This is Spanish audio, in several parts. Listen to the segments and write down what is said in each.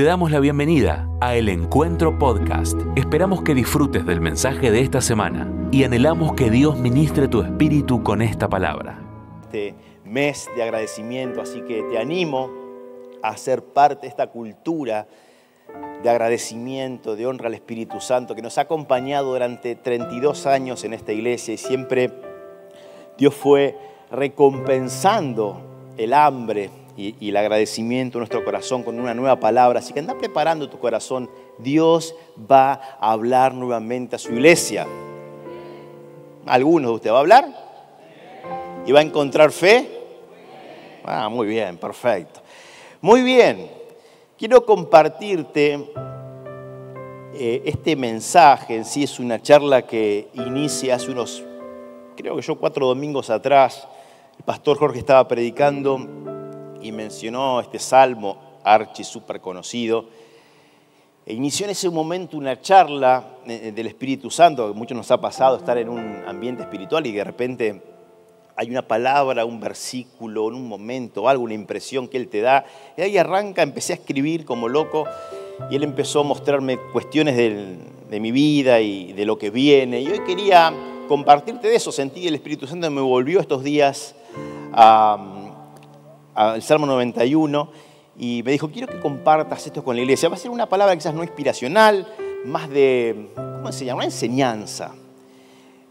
Te damos la bienvenida a El Encuentro Podcast. Esperamos que disfrutes del mensaje de esta semana y anhelamos que Dios ministre tu espíritu con esta palabra. Este mes de agradecimiento, así que te animo a ser parte de esta cultura de agradecimiento, de honra al Espíritu Santo que nos ha acompañado durante 32 años en esta iglesia y siempre Dios fue recompensando el hambre y, el agradecimiento en nuestro corazón con una nueva palabra. Así que anda preparando tu corazón. Dios va a hablar nuevamente a su iglesia. ¿Algunos de ustedes va a hablar? ¿Y va a encontrar fe? Ah, muy bien, perfecto. Muy bien. Quiero compartirte eh, este mensaje. En sí es una charla que inicia hace unos, creo que yo cuatro domingos atrás. El pastor Jorge estaba predicando y mencionó este salmo archi súper conocido. E inició en ese momento una charla eh, del Espíritu Santo, que mucho nos ha pasado estar en un ambiente espiritual y de repente hay una palabra, un versículo, un momento, algo, una impresión que Él te da. Y ahí arranca, empecé a escribir como loco y Él empezó a mostrarme cuestiones de mi vida y de lo que viene. Y hoy quería compartirte de eso. Sentí el Espíritu Santo me volvió estos días a al Salmo 91 y me dijo, quiero que compartas esto con la iglesia. Va a ser una palabra quizás no inspiracional, más de, ¿cómo se llama? Una enseñanza.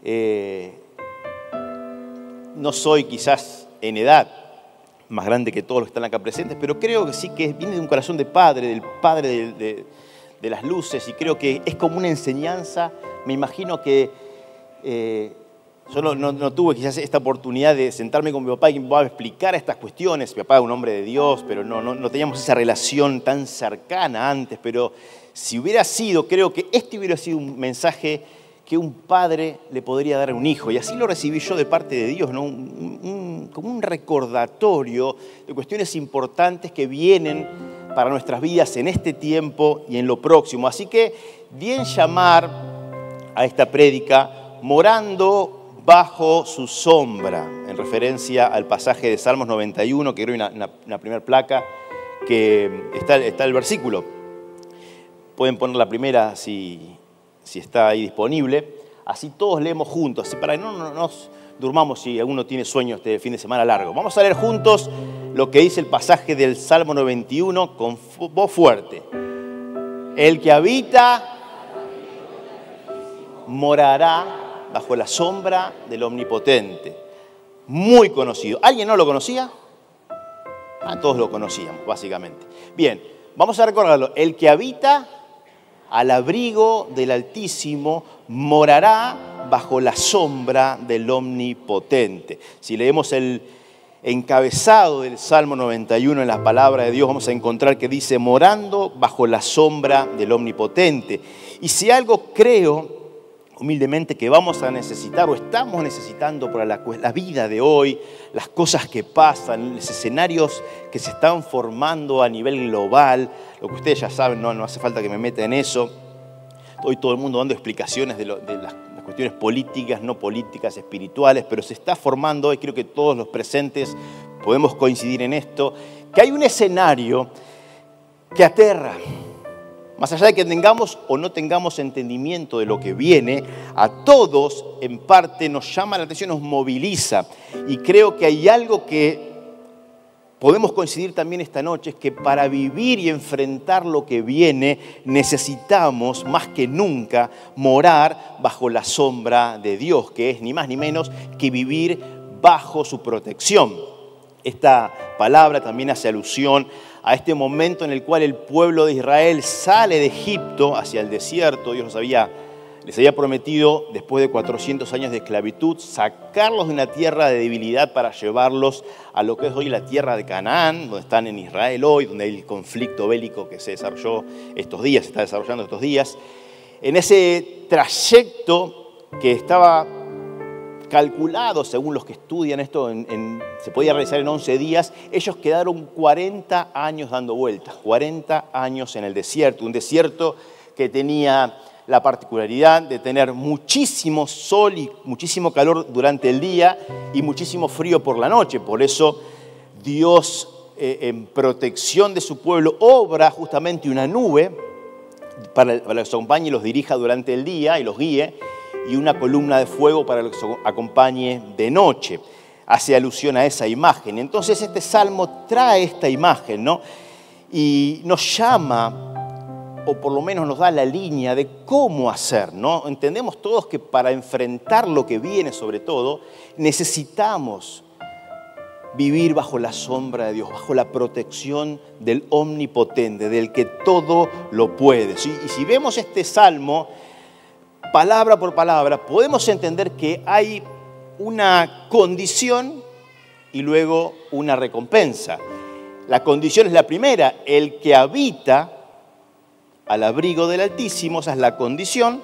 Eh, no soy quizás en edad más grande que todos los que están acá presentes, pero creo que sí que viene de un corazón de padre, del padre de, las luces, y creo que es como una enseñanza. Me imagino que eh, yo no, tuve quizás esta oportunidad de sentarme con mi papá y que me a explicar estas cuestiones. Mi papá es un hombre de Dios, pero no, no, teníamos esa relación tan cercana antes. Pero si hubiera sido, creo que este hubiera sido un mensaje que un padre le podría dar a un hijo. Y así lo recibí yo de parte de Dios, ¿no? como un recordatorio de cuestiones importantes que vienen para nuestras vidas en este tiempo y en lo próximo. Así que bien llamar a esta prédica morando bajo su sombra, en referencia al pasaje de Salmos 91, que era una, primera placa, que está, está, el versículo. Pueden poner la primera si, si está ahí disponible. Así todos leemos juntos, así para que no, no nos durmamos si alguno tiene sueño este fin de semana largo. Vamos a leer juntos lo que dice el pasaje del Salmo 91 con voz fuerte. El que habita morará bajo la sombra del Omnipotente. Muy conocido. ¿Alguien no lo conocía? Ah, todos lo conocíamos, básicamente. Bien, vamos a recordarlo. El que habita al abrigo del Altísimo morará bajo la sombra del Omnipotente. Si leemos el encabezado del Salmo 91 en la palabra de Dios, vamos a encontrar que dice, morando bajo la sombra del Omnipotente. Y si algo creo humildemente que vamos a necesitar o estamos necesitando para la, vida de hoy, las cosas que pasan, los escenarios que se están formando a nivel global, lo que ustedes ya saben, no, no hace falta que me meta en eso. Hoy todo el mundo dando explicaciones de, las, cuestiones políticas, no políticas, espirituales, pero se está formando hoy, creo que todos los presentes podemos coincidir en esto, que hay un escenario que aterra, más allá de que tengamos o no tengamos entendimiento de lo que viene, a todos en parte nos llama la atención, nos moviliza. Y creo que hay algo que podemos coincidir también esta noche, es que para vivir y enfrentar lo que viene necesitamos más que nunca morar bajo la sombra de Dios, que es ni más ni menos que vivir bajo su protección. Esta palabra también hace alusión a este momento en el cual el pueblo de Israel sale de Egipto hacia el desierto. Dios había, les había prometido, después de 400 años de esclavitud, sacarlos de una tierra de debilidad para llevarlos a lo que es hoy la tierra de Canaán, donde están en Israel hoy, donde hay el conflicto bélico que se desarrolló estos días, se está desarrollando estos días. En ese trayecto que estaba calculado, según los que estudian esto, se podía realizar en 11 días, ellos quedaron 40 años dando vueltas, 40 años en el desierto, un desierto que tenía la particularidad de tener muchísimo sol y muchísimo calor durante el día y muchísimo frío por la noche. Por eso Dios eh, en protección de su pueblo, obra justamente una nube para, que los acompañe y los dirija durante el día y los guíe, y una columna de fuego para que los acompañe de noche. Hace alusión a esa imagen. Entonces este salmo trae esta imagen, ¿no? Y nos llama o por lo menos nos da la línea de cómo hacer, ¿no? Entendemos todos que para enfrentar lo que viene sobre todo, necesitamos vivir bajo la sombra de Dios, bajo la protección del omnipotente, del que todo lo puede. Y si vemos este salmo, palabra por palabra, podemos entender que hay una condición y luego una recompensa. La condición es la primera, el que habita al abrigo del Altísimo, esa es la condición,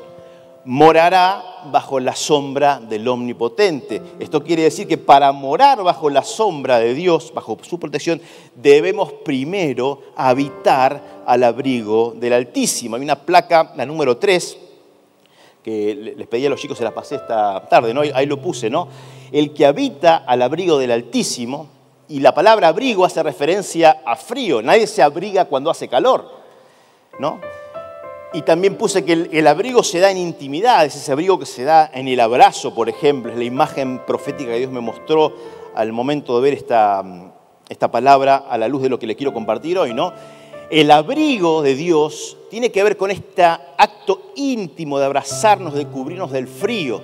morará bajo la sombra del Omnipotente. Esto quiere decir que para morar bajo la sombra de Dios, bajo su protección, debemos primero habitar al abrigo del Altísimo. Hay una placa, la número 3, que les pedí a los chicos, se la pasé esta tarde, ¿no? ahí lo puse, ¿no? El que habita al abrigo del Altísimo, y la palabra abrigo hace referencia a frío, nadie se abriga cuando hace calor, ¿no? Y también puse que el, abrigo se da en intimidad, es ese abrigo que se da en el abrazo, por ejemplo, es la imagen profética que Dios me mostró al momento de ver esta, esta palabra a la luz de lo que le quiero compartir hoy, ¿no? El abrigo de Dios tiene que ver con este acto íntimo de abrazarnos, de cubrirnos del frío.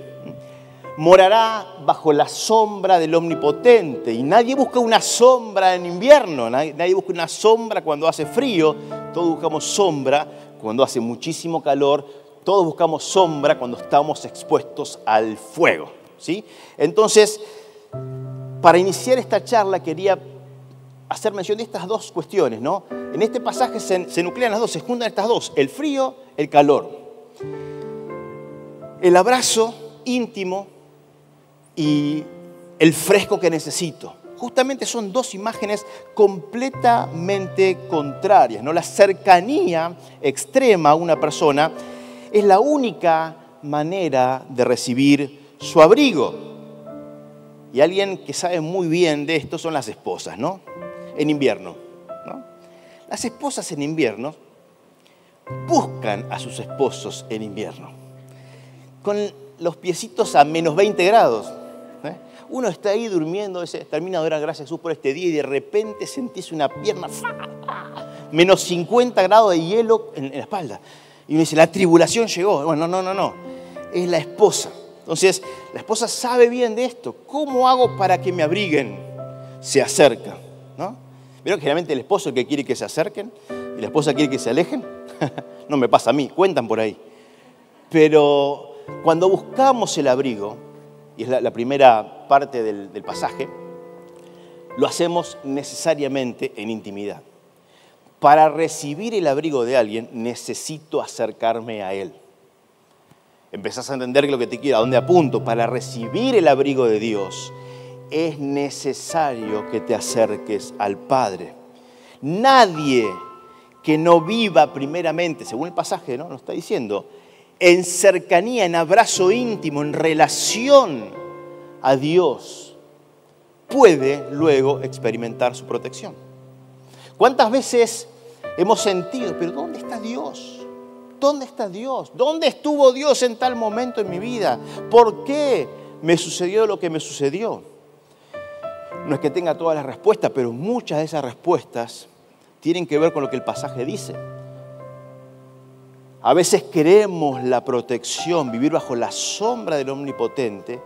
Morará bajo la sombra del Omnipotente. Y nadie busca una sombra en invierno, nadie, busca una sombra cuando hace frío, todos buscamos sombra cuando hace muchísimo calor, todos buscamos sombra cuando estamos expuestos al fuego. ¿sí? Entonces, para iniciar esta charla quería hacer mención de estas dos cuestiones. ¿no? En este pasaje se, nuclean las dos, se juntan estas dos, el frío, el calor. El abrazo íntimo y el fresco que necesito justamente son dos imágenes completamente contrarias. ¿no? La cercanía extrema a una persona es la única manera de recibir su abrigo. Y alguien que sabe muy bien de esto son las esposas, ¿no? En invierno. Las esposas en invierno buscan a sus esposos en invierno. Con los piecitos a menos 20 grados uno está ahí durmiendo, termina de dar gracias a Jesús por este día y de repente sentís una pierna, menos 50 grados de hielo en, la espalda. Y uno dice, la tribulación llegó. Bueno, no, no, no, es la esposa. Entonces, la esposa sabe bien de esto. ¿Cómo hago para que me abriguen? Se acerca. ¿Vieron que generalmente el esposo que quiere que se acerquen y la esposa quiere que se alejen? no me pasa a mí, cuentan por ahí. Pero cuando buscamos el abrigo, y es la, primera parte del, del pasaje, lo hacemos necesariamente en intimidad. Para recibir el abrigo de alguien necesito acercarme a él. Empezás a entender lo que te quiero, a dónde apunto. Para recibir el abrigo de Dios es necesario que te acerques al Padre. Nadie que no viva primeramente, según el pasaje, ¿no? Nos está diciendo, en cercanía, en abrazo íntimo, en relación a Dios, puede luego experimentar su protección. ¿Cuántas veces hemos sentido, pero ¿dónde está Dios? ¿Dónde está Dios? ¿Dónde estuvo Dios en tal momento en mi vida? ¿Por qué me sucedió lo que me sucedió? No es que tenga todas las respuestas, pero muchas de esas respuestas tienen que ver con lo que el pasaje dice. A veces queremos la protección, vivir bajo la sombra del Omnipotente,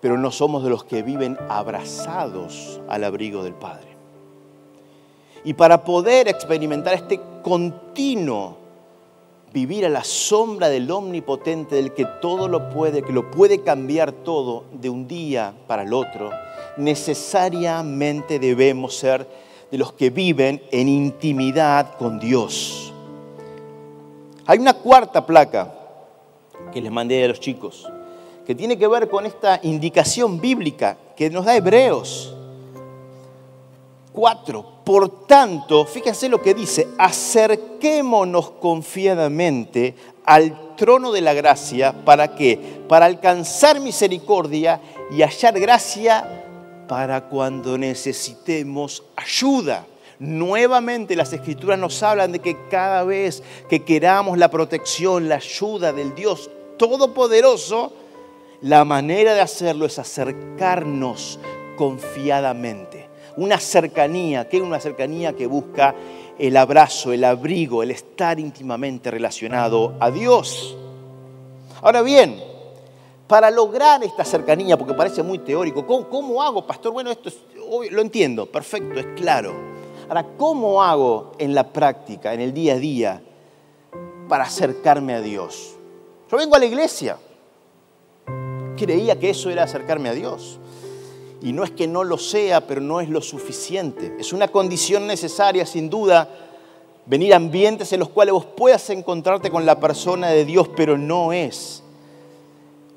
pero no somos de los que viven abrazados al abrigo del Padre. Y para poder experimentar este continuo vivir a la sombra del omnipotente, del que todo lo puede, que lo puede cambiar todo de un día para el otro, necesariamente debemos ser de los que viven en intimidad con Dios. Hay una cuarta placa que les mandé a los chicos, que tiene que ver con esta indicación bíblica que nos da Hebreos. Cuatro. Por tanto, fíjense lo que dice, acerquémonos confiadamente al trono de la gracia, ¿para qué? Para alcanzar misericordia y hallar gracia para cuando necesitemos ayuda. Nuevamente las escrituras nos hablan de que cada vez que queramos la protección, la ayuda del Dios Todopoderoso, la manera de hacerlo es acercarnos confiadamente. Una cercanía, que es una cercanía que busca el abrazo, el abrigo, el estar íntimamente relacionado a Dios. Ahora bien, para lograr esta cercanía, porque parece muy teórico, ¿cómo, hago, pastor? Bueno, esto lo entiendo, perfecto, es claro. Ahora, ¿cómo hago en la práctica, en el día a día, para acercarme a Dios? Yo vengo a la iglesia, creía que eso era acercarme a Dios. Y no es que no lo sea, pero no es lo suficiente. Es una condición necesaria, sin duda, venir a ambientes en los cuales vos puedas encontrarte con la persona de Dios, pero no es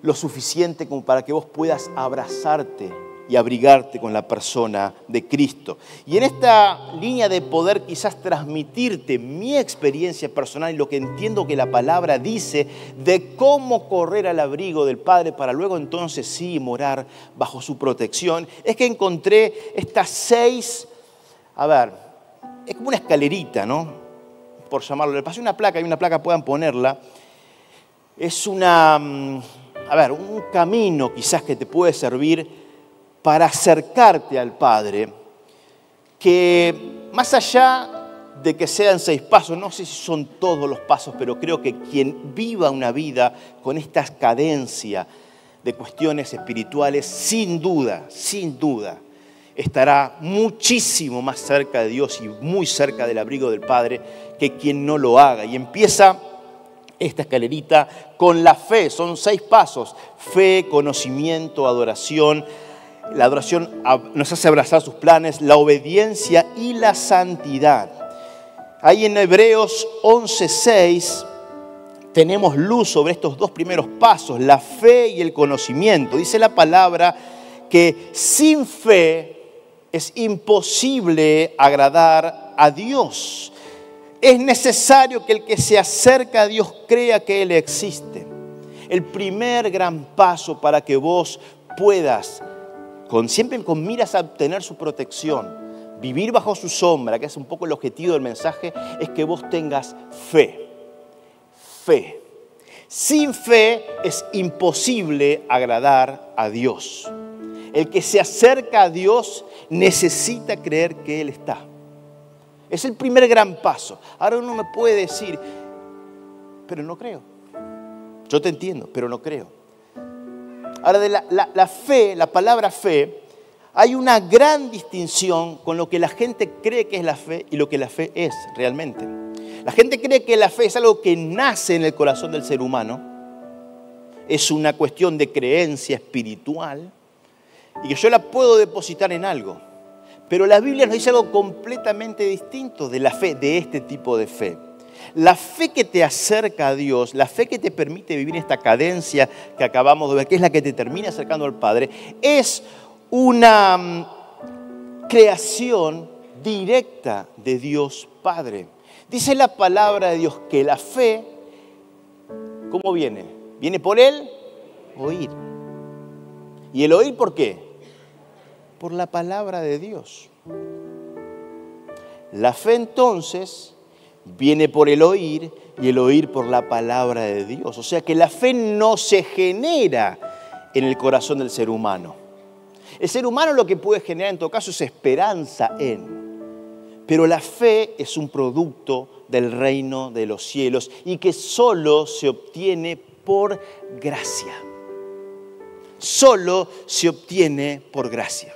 lo suficiente como para que vos puedas abrazarte y abrigarte con la persona de Cristo. Y en esta línea de poder quizás transmitirte mi experiencia personal y lo que entiendo que la palabra dice de cómo correr al abrigo del Padre para luego entonces sí morar bajo su protección, es que encontré estas seis, a ver, es como una escalerita, ¿no? Por llamarlo, le pasé una placa, hay una placa, puedan ponerla. Es una, mm, a ver, un camino quizás que te puede servir para acercarte al Padre, que más allá de que sean seis pasos, no sé si son todos los pasos, pero creo que quien viva una vida con esta cadencia de cuestiones espirituales, sin duda, sin duda, estará muchísimo más cerca de Dios y muy cerca del abrigo del Padre que quien no lo haga. Y empieza esta escalerita con la fe, son seis pasos, fe, conocimiento, adoración, la adoración nos hace abrazar sus planes, la obediencia y la santidad. Ahí en Hebreos 11:6 tenemos luz sobre estos dos primeros pasos, la fe y el conocimiento. Dice la palabra que sin fe es imposible agradar a Dios. Es necesario que el que se acerca a Dios crea que Él existe. El primer gran paso para que vos puedas siempre con miras a obtener su protección, vivir bajo su sombra, que es un poco el objetivo del mensaje, es que vos tengas fe. Fe. Sin fe es imposible agradar a Dios. El que se acerca a Dios necesita creer que Él está. Es el primer gran paso. Ahora uno me puede decir, pero no creo. Yo te entiendo, pero no creo. Ahora, de la, fe, la palabra fe, hay una gran distinción con lo que la gente cree que es la fe y lo que la fe es realmente. La gente cree que la fe es algo que nace en el corazón del ser humano, es una cuestión de creencia espiritual y que yo la puedo depositar en algo. Pero la Biblia nos dice algo completamente distinto de la fe, de este tipo de fe. La fe que te acerca a Dios, la fe que te permite vivir esta cadencia que acabamos de ver, que es la que te termina acercando al Padre, es una mm, creación directa de Dios Padre. Dice la palabra de Dios que la fe, ¿cómo viene? ¿Viene por él? Oír. ¿Y el oír por qué? Por la palabra de Dios. La fe entonces viene por el oír y el oír por la palabra de Dios. O sea que la fe no se genera en el corazón del ser humano. El ser humano lo que puede generar en todo caso es esperanza en. Pero la fe es un producto del reino de los cielos y que solo se obtiene por gracia. Solo se obtiene por gracia.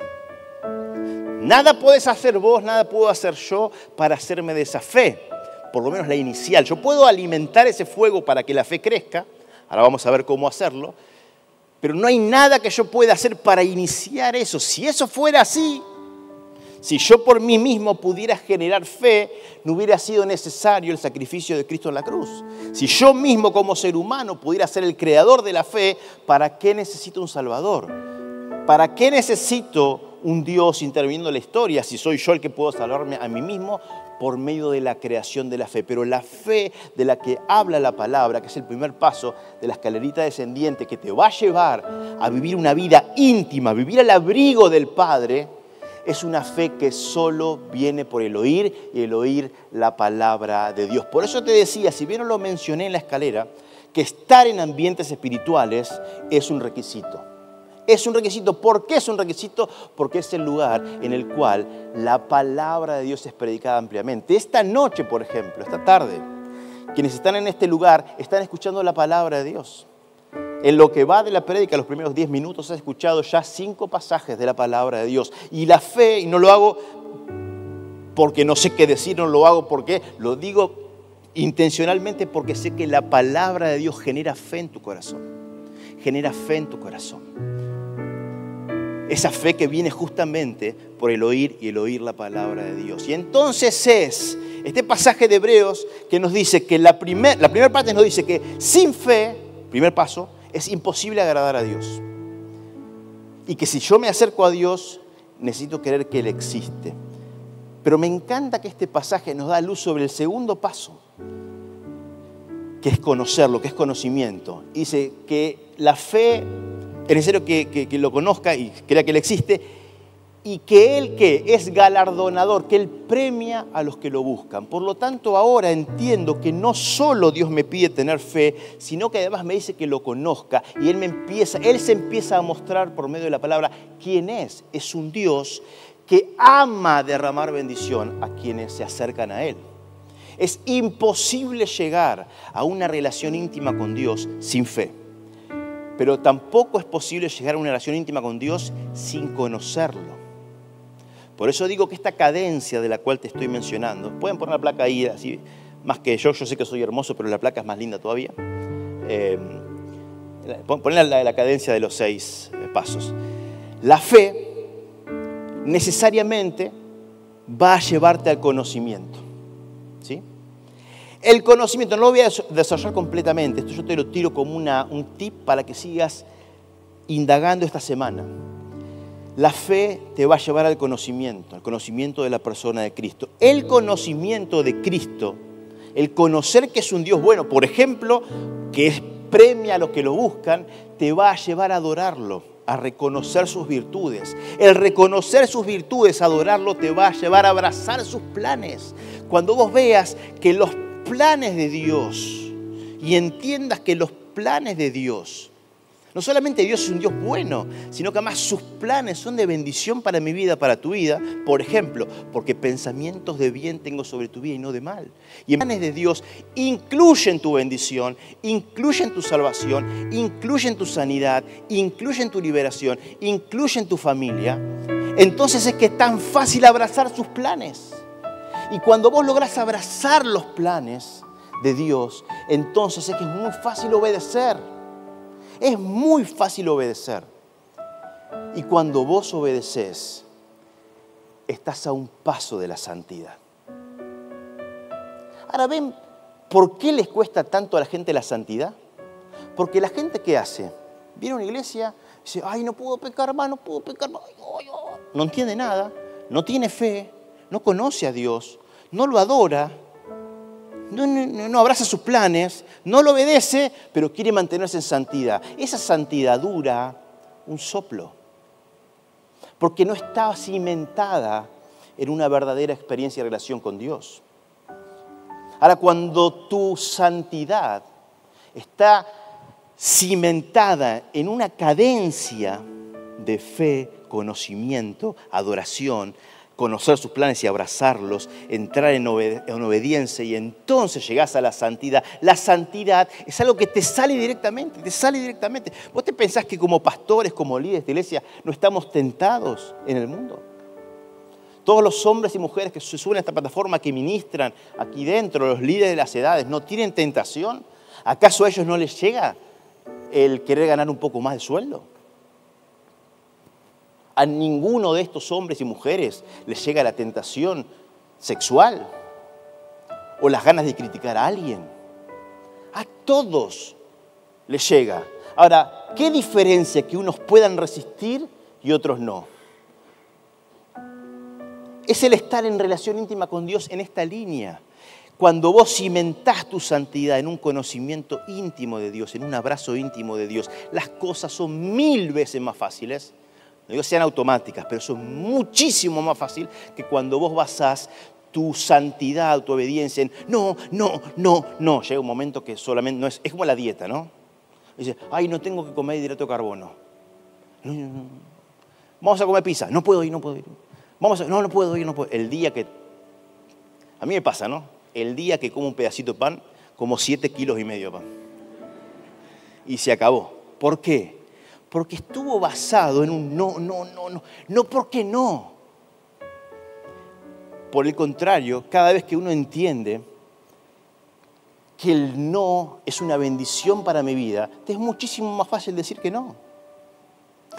Nada puedes hacer vos, nada puedo hacer yo para hacerme de esa fe por lo menos la inicial. Yo puedo alimentar ese fuego para que la fe crezca, ahora vamos a ver cómo hacerlo, pero no hay nada que yo pueda hacer para iniciar eso. Si eso fuera así, si yo por mí mismo pudiera generar fe, no hubiera sido necesario el sacrificio de Cristo en la cruz. Si yo mismo como ser humano pudiera ser el creador de la fe, ¿para qué necesito un Salvador? ¿Para qué necesito un Dios interviniendo en la historia, si soy yo el que puedo salvarme a mí mismo por medio de la creación de la fe. Pero la fe de la que habla la palabra, que es el primer paso de la escalerita descendiente, que te va a llevar a vivir una vida íntima, vivir al abrigo del Padre, es una fe que solo viene por el oír y el oír la palabra de Dios. Por eso te decía, si bien no lo mencioné en la escalera, que estar en ambientes espirituales es un requisito. Es un requisito. ¿Por qué es un requisito? Porque es el lugar en el cual la palabra de Dios es predicada ampliamente. Esta noche, por ejemplo, esta tarde, quienes están en este lugar están escuchando la palabra de Dios. En lo que va de la prédica, los primeros 10 minutos, he escuchado ya cinco pasajes de la palabra de Dios. Y la fe, y no lo hago porque no sé qué decir, no lo hago porque lo digo intencionalmente porque sé que la palabra de Dios genera fe en tu corazón. Genera fe en tu corazón. Esa fe que viene justamente por el oír y el oír la palabra de Dios. Y entonces es este pasaje de Hebreos que nos dice que la, la primera parte nos dice que sin fe, primer paso, es imposible agradar a Dios. Y que si yo me acerco a Dios, necesito creer que Él existe. Pero me encanta que este pasaje nos da luz sobre el segundo paso, que es conocerlo, que es conocimiento. Dice que la fe es necesario que, lo conozca y crea que Él existe, y que Él que es galardonador, que Él premia a los que lo buscan. Por lo tanto, ahora entiendo que no solo Dios me pide tener fe, sino que además me dice que lo conozca y Él me empieza, Él se empieza a mostrar por medio de la palabra quién es. Es un Dios que ama derramar bendición a quienes se acercan a Él. Es imposible llegar a una relación íntima con Dios sin fe. Pero tampoco es posible llegar a una relación íntima con Dios sin conocerlo. Por eso digo que esta cadencia de la cual te estoy mencionando, pueden poner la placa ahí, más que yo, yo sé que soy hermoso, pero la placa es más linda todavía. Eh, poner la, la cadencia de los seis eh, pasos. La fe necesariamente va a llevarte al conocimiento. El conocimiento, no lo voy a desarrollar completamente, esto yo te lo tiro como una, un tip para que sigas indagando esta semana. La fe te va a llevar al conocimiento, al conocimiento de la persona de Cristo. El conocimiento de Cristo, el conocer que es un Dios bueno, por ejemplo, que premia a los que lo buscan, te va a llevar a adorarlo a reconocer sus virtudes. El reconocer sus virtudes, adorarlo, te va a llevar a abrazar sus planes. Cuando vos veas que los planes de Dios y entiendas que los planes de Dios no solamente Dios es un Dios bueno, sino que además sus planes son de bendición para mi vida, para tu vida. Por ejemplo, porque pensamientos de bien tengo sobre tu vida y no de mal. Y planes de Dios incluyen tu bendición, incluyen tu salvación, incluyen tu sanidad, incluyen tu liberación, incluyen tu familia. Entonces es que es tan fácil abrazar sus planes. Y cuando vos logras abrazar los planes de Dios, entonces es que es muy fácil obedecer. Es muy fácil obedecer. Y cuando vos obedeces, estás a un paso de la santidad. Ahora ven, ¿por qué les cuesta tanto a la gente la santidad? Porque la gente que hace, viene a una iglesia, dice, ay, no puedo pecar más, no puedo pecar más, no entiende nada, no tiene fe, no conoce a Dios, no lo adora, no, abraza sus planes, no lo obedece, pero quiere mantenerse en santidad. Esa santidad dura un soplo, porque no está cimentada en una verdadera experiencia y relación con Dios. Ahora, cuando tu santidad está cimentada en una cadencia de fe, conocimiento, adoración, conocer sus planes y abrazarlos, entrar en, obediencia y entonces llegás a la santidad. La santidad es algo que te sale directamente, te sale directamente. ¿Vos te pensás que como pastores, como líderes de iglesia, no estamos tentados en el mundo? Todos los hombres y mujeres que se suben a esta plataforma, que ministran aquí dentro, los líderes de las edades, ¿no tienen tentación? ¿Acaso a ellos no les llega el querer ganar un poco más de sueldo? A ninguno de estos hombres y mujeres les llega la tentación sexual o las ganas de criticar a alguien. A todos les llega. Ahora, ¿qué diferencia que unos puedan resistir y otros no? Es el estar en relación íntima con Dios en esta línea. Cuando vos cimentás tu santidad en un conocimiento íntimo de Dios, en un abrazo íntimo de Dios, las cosas son mil veces más fáciles. No sean automáticas, pero son muchísimo más fácil que cuando vos basás tu santidad, tu obediencia en no, no, no, no. Llega un momento que solamente no es, es como la dieta, ¿no? Dice, ay, no tengo que comer hidrato de carbono. Vamos a comer pizza. No puedo ir, no puedo ir. Vamos no, no puedo ir, no puedo. El día que, a mí me pasa, ¿no? El día que como un pedacito de pan, como siete kilos y medio de pan. Y se acabó. ¿Por qué? Porque estuvo basado en un no, no, no, no. No porque no. Por el contrario, cada vez que uno entiende que el no es una bendición para mi vida, te es muchísimo más fácil decir que no.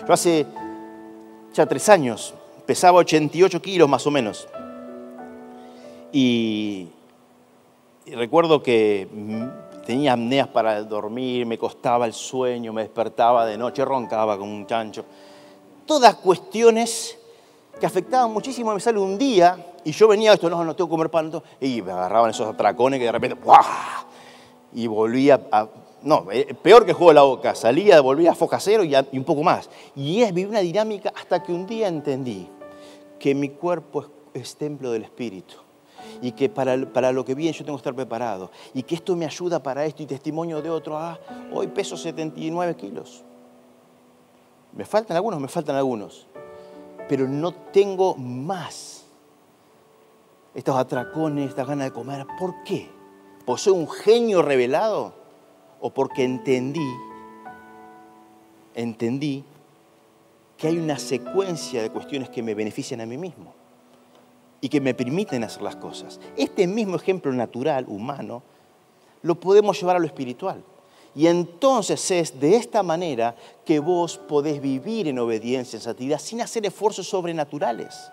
Yo hace ya tres años pesaba 88 kilos más o menos. Y, recuerdo que tenía apneas para dormir, me costaba el sueño, me despertaba de noche, roncaba como un chancho. Todas cuestiones que afectaban muchísimo. Me sale un día y yo venía esto, no, no tengo que comer pan, y me agarraban esos atracones que de repente, ¡buah! Y volvía a, no, eh, peor que juego de la boca, salía, volvía a foca cero y, un poco más. Y es, viví una dinámica hasta que un día entendí que mi cuerpo es, templo del Espíritu y que para, para, lo que viene yo tengo que estar preparado y que esto me ayuda para esto y testimonio de otro. Ah, hoy peso 79 kilos. Me faltan algunos, me faltan algunos pero no tengo más estos atracones, estas ganas de comer. ¿Por qué? ¿Por soy un genio revelado? ¿O porque entendí, entendí que hay una secuencia de cuestiones que me benefician a mí mismo y que me permiten hacer las cosas? Este mismo ejemplo natural, humano, lo podemos llevar a lo espiritual. Y entonces es de esta manera que vos podés vivir en obediencia, en santidad, sin hacer esfuerzos sobrenaturales.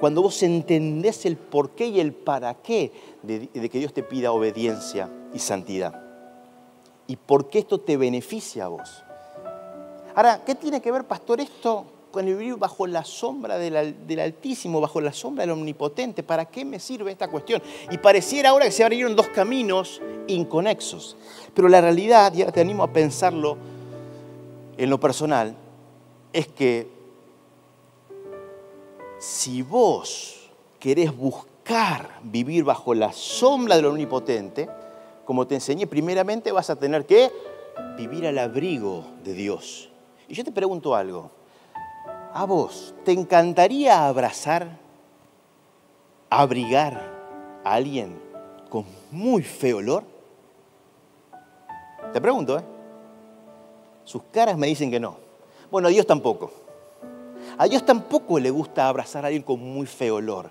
Cuando vos entendés el por qué y el para qué de, que Dios te pida obediencia y santidad. Y por qué esto te beneficia a vos. Ahora, ¿qué tiene que ver, pastor, esto el vivir bajo la sombra del, Altísimo, bajo la sombra del Omnipotente. ¿Para qué me sirve esta cuestión? Y pareciera ahora que se abrieron dos caminos inconexos. Pero la realidad, ya te animo a pensarlo en lo personal, es que si vos querés buscar vivir bajo la sombra del Omnipotente, como te enseñé, primeramente vas a tener que vivir al abrigo de Dios. Y yo te pregunto algo, a vos, ¿te encantaría abrazar, abrigar a alguien con muy feo olor? Te pregunto, ¿eh? Sus caras me dicen que no. Bueno, a Dios tampoco. A Dios tampoco le gusta abrazar a alguien con muy feo olor.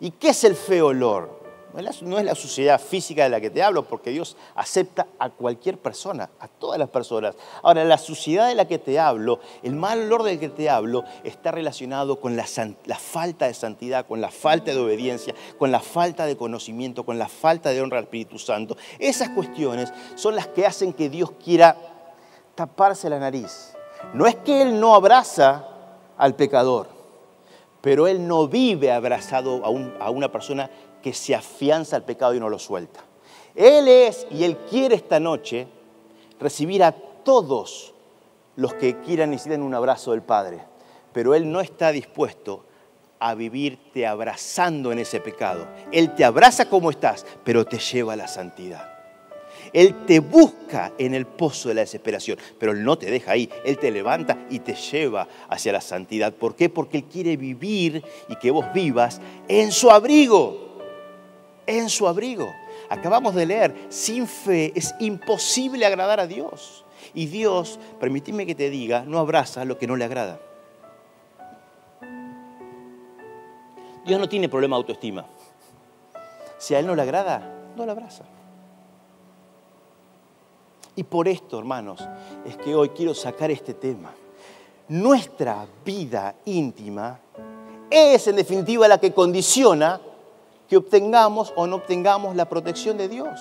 ¿Y qué es el feo olor? No es la suciedad física de la que te hablo, porque Dios acepta a cualquier persona, a todas las personas. Ahora, la suciedad de la que te hablo, el mal olor del que te hablo, está relacionado con la, falta de santidad, con la falta de obediencia, con la falta de conocimiento, con la falta de honra al Espíritu Santo. Esas cuestiones son las que hacen que Dios quiera taparse la nariz. No es que Él no abraza al pecador, pero Él no vive abrazado a, a una persona que se afianza al pecado y no lo suelta. Él es y Él quiere esta noche recibir a todos los que quieran y necesiten un abrazo del Padre, pero Él no está dispuesto a vivirte abrazando en ese pecado. Él te abraza como estás, pero te lleva a la santidad. Él te busca en el pozo de la desesperación, pero Él no te deja ahí. Él te levanta y te lleva hacia la santidad. ¿Por qué? Porque Él quiere vivir y que vos vivas en su abrigo en su abrigo. Acabamos de leer, sin fe es imposible agradar a Dios. Y Dios, permíteme que te diga, no abraza lo que no le agrada. Dios no tiene problema de autoestima. Si a Él no le agrada, no le abraza. Y por esto, hermanos, es que hoy quiero sacar este tema. Nuestra vida íntima es en definitiva la que condiciona que obtengamos o no obtengamos la protección de Dios.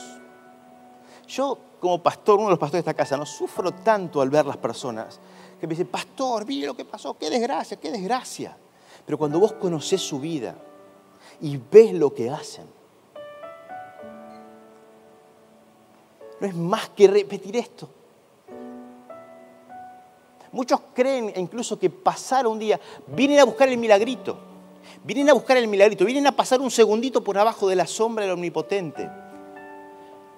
Yo, como pastor, uno de los pastores de esta casa, no sufro tanto al ver las personas que me dicen, pastor, mire lo que pasó, qué desgracia, qué desgracia. Pero cuando vos conocés su vida y ves lo que hacen, no es más que repetir esto. Muchos creen incluso que pasar un día, vienen a buscar el milagrito, vienen a buscar el milagrito, vienen a pasar un segundito por abajo de la sombra del omnipotente.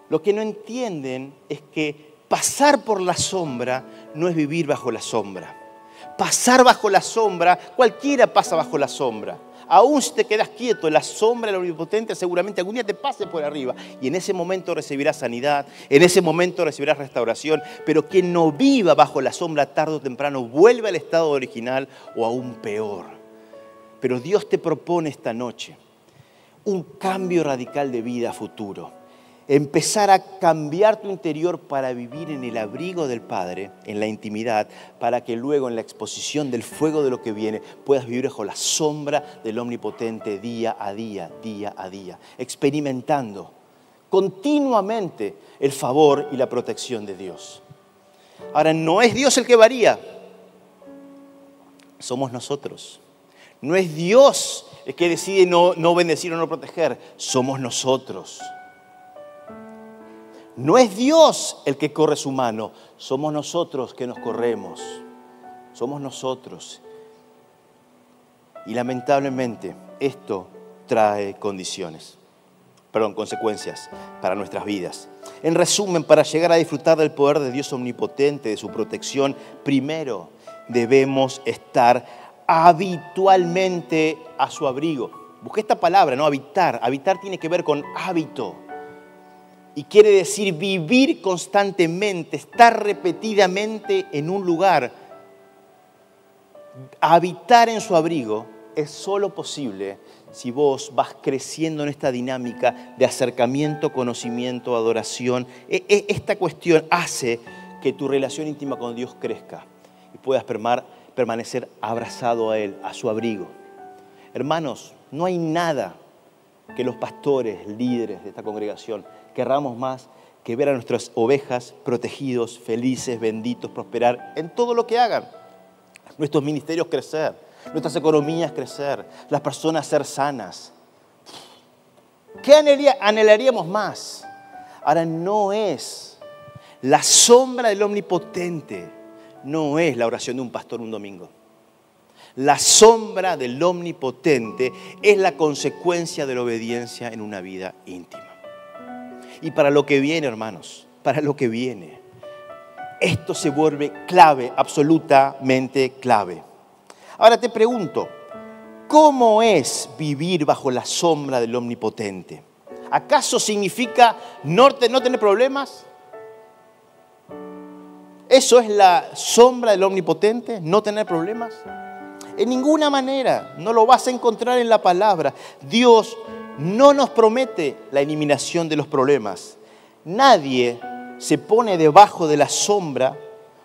Lo que no entienden es que pasar por la sombra no es vivir bajo la sombra. Pasar bajo la sombra, cualquiera pasa bajo la sombra. Aún si te quedas quieto en la sombra del omnipotente, seguramente algún día te pase por arriba. Y en ese momento recibirás sanidad, en ese momento recibirás restauración. Pero quien no viva bajo la sombra tarde o temprano vuelve al estado original o aún peor. Pero Dios te propone esta noche un cambio radical de vida futuro empezar a cambiar tu interior para vivir en el abrigo del Padre, en la intimidad, para que luego en la exposición del fuego de lo que viene puedas vivir bajo la sombra del Omnipotente día a día, día a día, experimentando continuamente el favor y la protección de Dios. Ahora, no es Dios el que varía, somos nosotros. No es Dios el que decide no, bendecir o no proteger, somos nosotros. No es Dios el que corre su mano, somos nosotros que nos corremos. Somos nosotros. Y lamentablemente esto trae condiciones, perdón, consecuencias para nuestras vidas. En resumen, para llegar a disfrutar del poder de Dios omnipotente, de su protección, primero debemos estar habitualmente a su abrigo. Busqué esta palabra, ¿no? Habitar. Habitar tiene que ver con hábito y quiere decir vivir constantemente, estar repetidamente en un lugar. Habitar en su abrigo es solo posible si vos vas creciendo en esta dinámica de acercamiento, conocimiento, adoración. E, e, esta cuestión hace que tu relación íntima con Dios crezca y puedas permanecer abrazado a Él, a su abrigo. Hermanos, no hay nada que los pastores, líderes de esta congregación querramos más que ver a nuestras ovejas protegidos, felices, benditos, prosperar en todo lo que hagan. Nuestros ministerios crecer, nuestras economías crecer, las personas ser sanas. ¿Qué anhelaríamos más? Ahora no es la sombra del omnipotente, no es la oración de un pastor un domingo. La sombra del omnipotente es la consecuencia de la obediencia en una vida íntima y para lo que viene, hermanos, para lo que viene. Esto se vuelve clave, absolutamente clave. Ahora te pregunto, ¿cómo es vivir bajo la sombra del Omnipotente? ¿Acaso significa no, tener problemas? ¿Eso es la sombra del Omnipotente? ¿No tener problemas? En ninguna manera, no lo vas a encontrar en la palabra. Dios no nos promete la eliminación de los problemas. Nadie se pone debajo de la sombra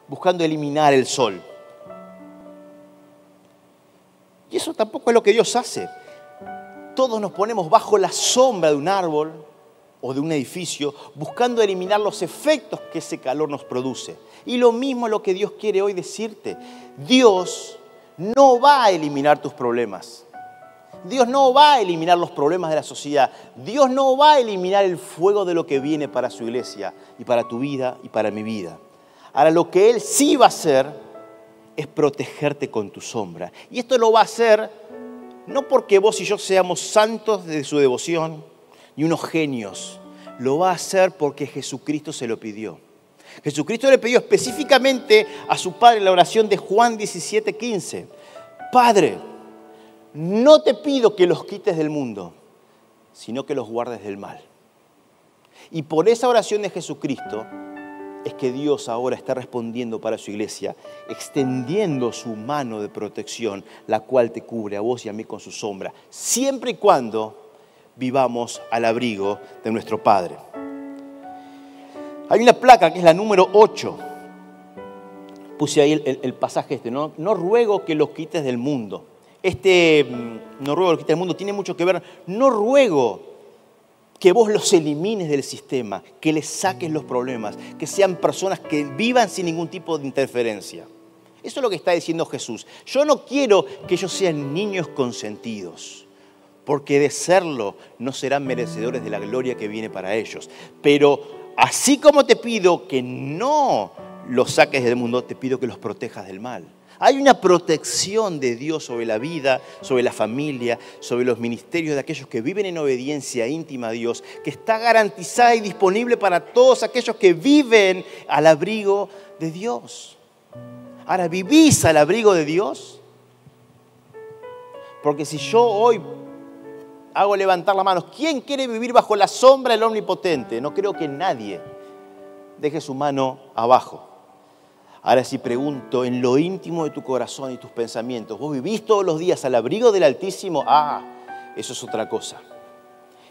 buscando eliminar el sol. Y eso tampoco es lo que Dios hace. Todos nos ponemos bajo la sombra de un árbol o de un edificio buscando eliminar los efectos que ese calor nos produce. Y lo mismo es lo que Dios quiere hoy decirte. Dios no va a eliminar tus problemas. Dios no va a eliminar los problemas de la sociedad. Dios no va a eliminar el fuego de lo que viene para su iglesia y para tu vida y para mi vida. Ahora, lo que Él sí va a hacer es protegerte con tu sombra. Y esto lo va a hacer no porque vos y yo seamos santos de su devoción, ni unos genios. Lo va a hacer porque Jesucristo se lo pidió. Jesucristo le pidió específicamente a su Padre la oración de Juan 17:15. Padre, no te pido que los quites del mundo, sino que los guardes del mal. Y por esa oración de Jesucristo es que Dios ahora está respondiendo para su iglesia, extendiendo su mano de protección, la cual te cubre a vos y a mí con su sombra, siempre y cuando vivamos al abrigo de nuestro Padre. Hay una placa que es la número 8. Puse ahí el, pasaje este, ¿no? no ruego que los quites del mundo este mm, no ruego que quite el mundo tiene mucho que ver, no ruego que vos los elimines del sistema, que les saques los problemas, que sean personas que vivan sin ningún tipo de interferencia. Eso es lo que está diciendo Jesús. Yo no quiero que ellos sean niños consentidos, porque de serlo no serán merecedores de la gloria que viene para ellos. Pero así como te pido que no los saques del mundo, te pido que los protejas del mal. Hay una protección de Dios sobre la vida, sobre la familia, sobre los ministerios de aquellos que viven en obediencia íntima a Dios, que está garantizada y disponible para todos aquellos que viven al abrigo de Dios. Ahora, ¿vivís al abrigo de Dios? Porque si yo hoy hago levantar la mano, ¿quién quiere vivir bajo la sombra del Omnipotente? No creo que nadie deje su mano abajo. Ahora si pregunto en lo íntimo de tu corazón y tus pensamientos, ¿vos vivís todos los días al abrigo del Altísimo? Ah, eso es otra cosa.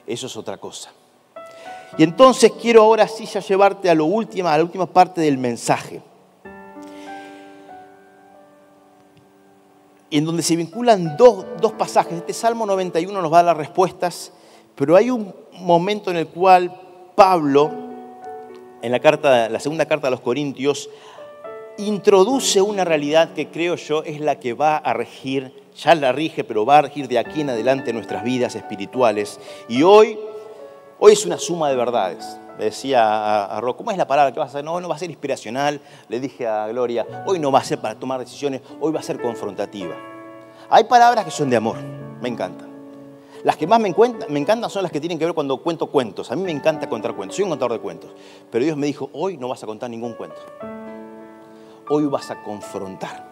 Eso es otra cosa. Y entonces quiero ahora sí ya llevarte a, lo última, a la última parte del mensaje. En donde se vinculan dos, dos pasajes. Este Salmo 91 nos va a dar las respuestas, pero hay un momento en el cual Pablo, en la, carta, la segunda carta a los Corintios, introduce una realidad que creo yo es la que va a regir, ya la rige, pero va a regir de aquí en adelante nuestras vidas espirituales. Y hoy, hoy es una suma de verdades. Le decía a, a ¿cómo es la palabra que vas a hacer? No, no va a ser inspiracional. Le dije a Gloria, hoy no va a ser para tomar decisiones, hoy va a ser confrontativa. Hay palabras que son de amor, me encantan. Las que más me, me, encantan son las que tienen que ver cuando cuento cuentos. A mí me encanta contar cuentos, soy un contador de cuentos. Pero Dios me dijo, hoy no vas a contar ningún cuento hoy vas a confrontar.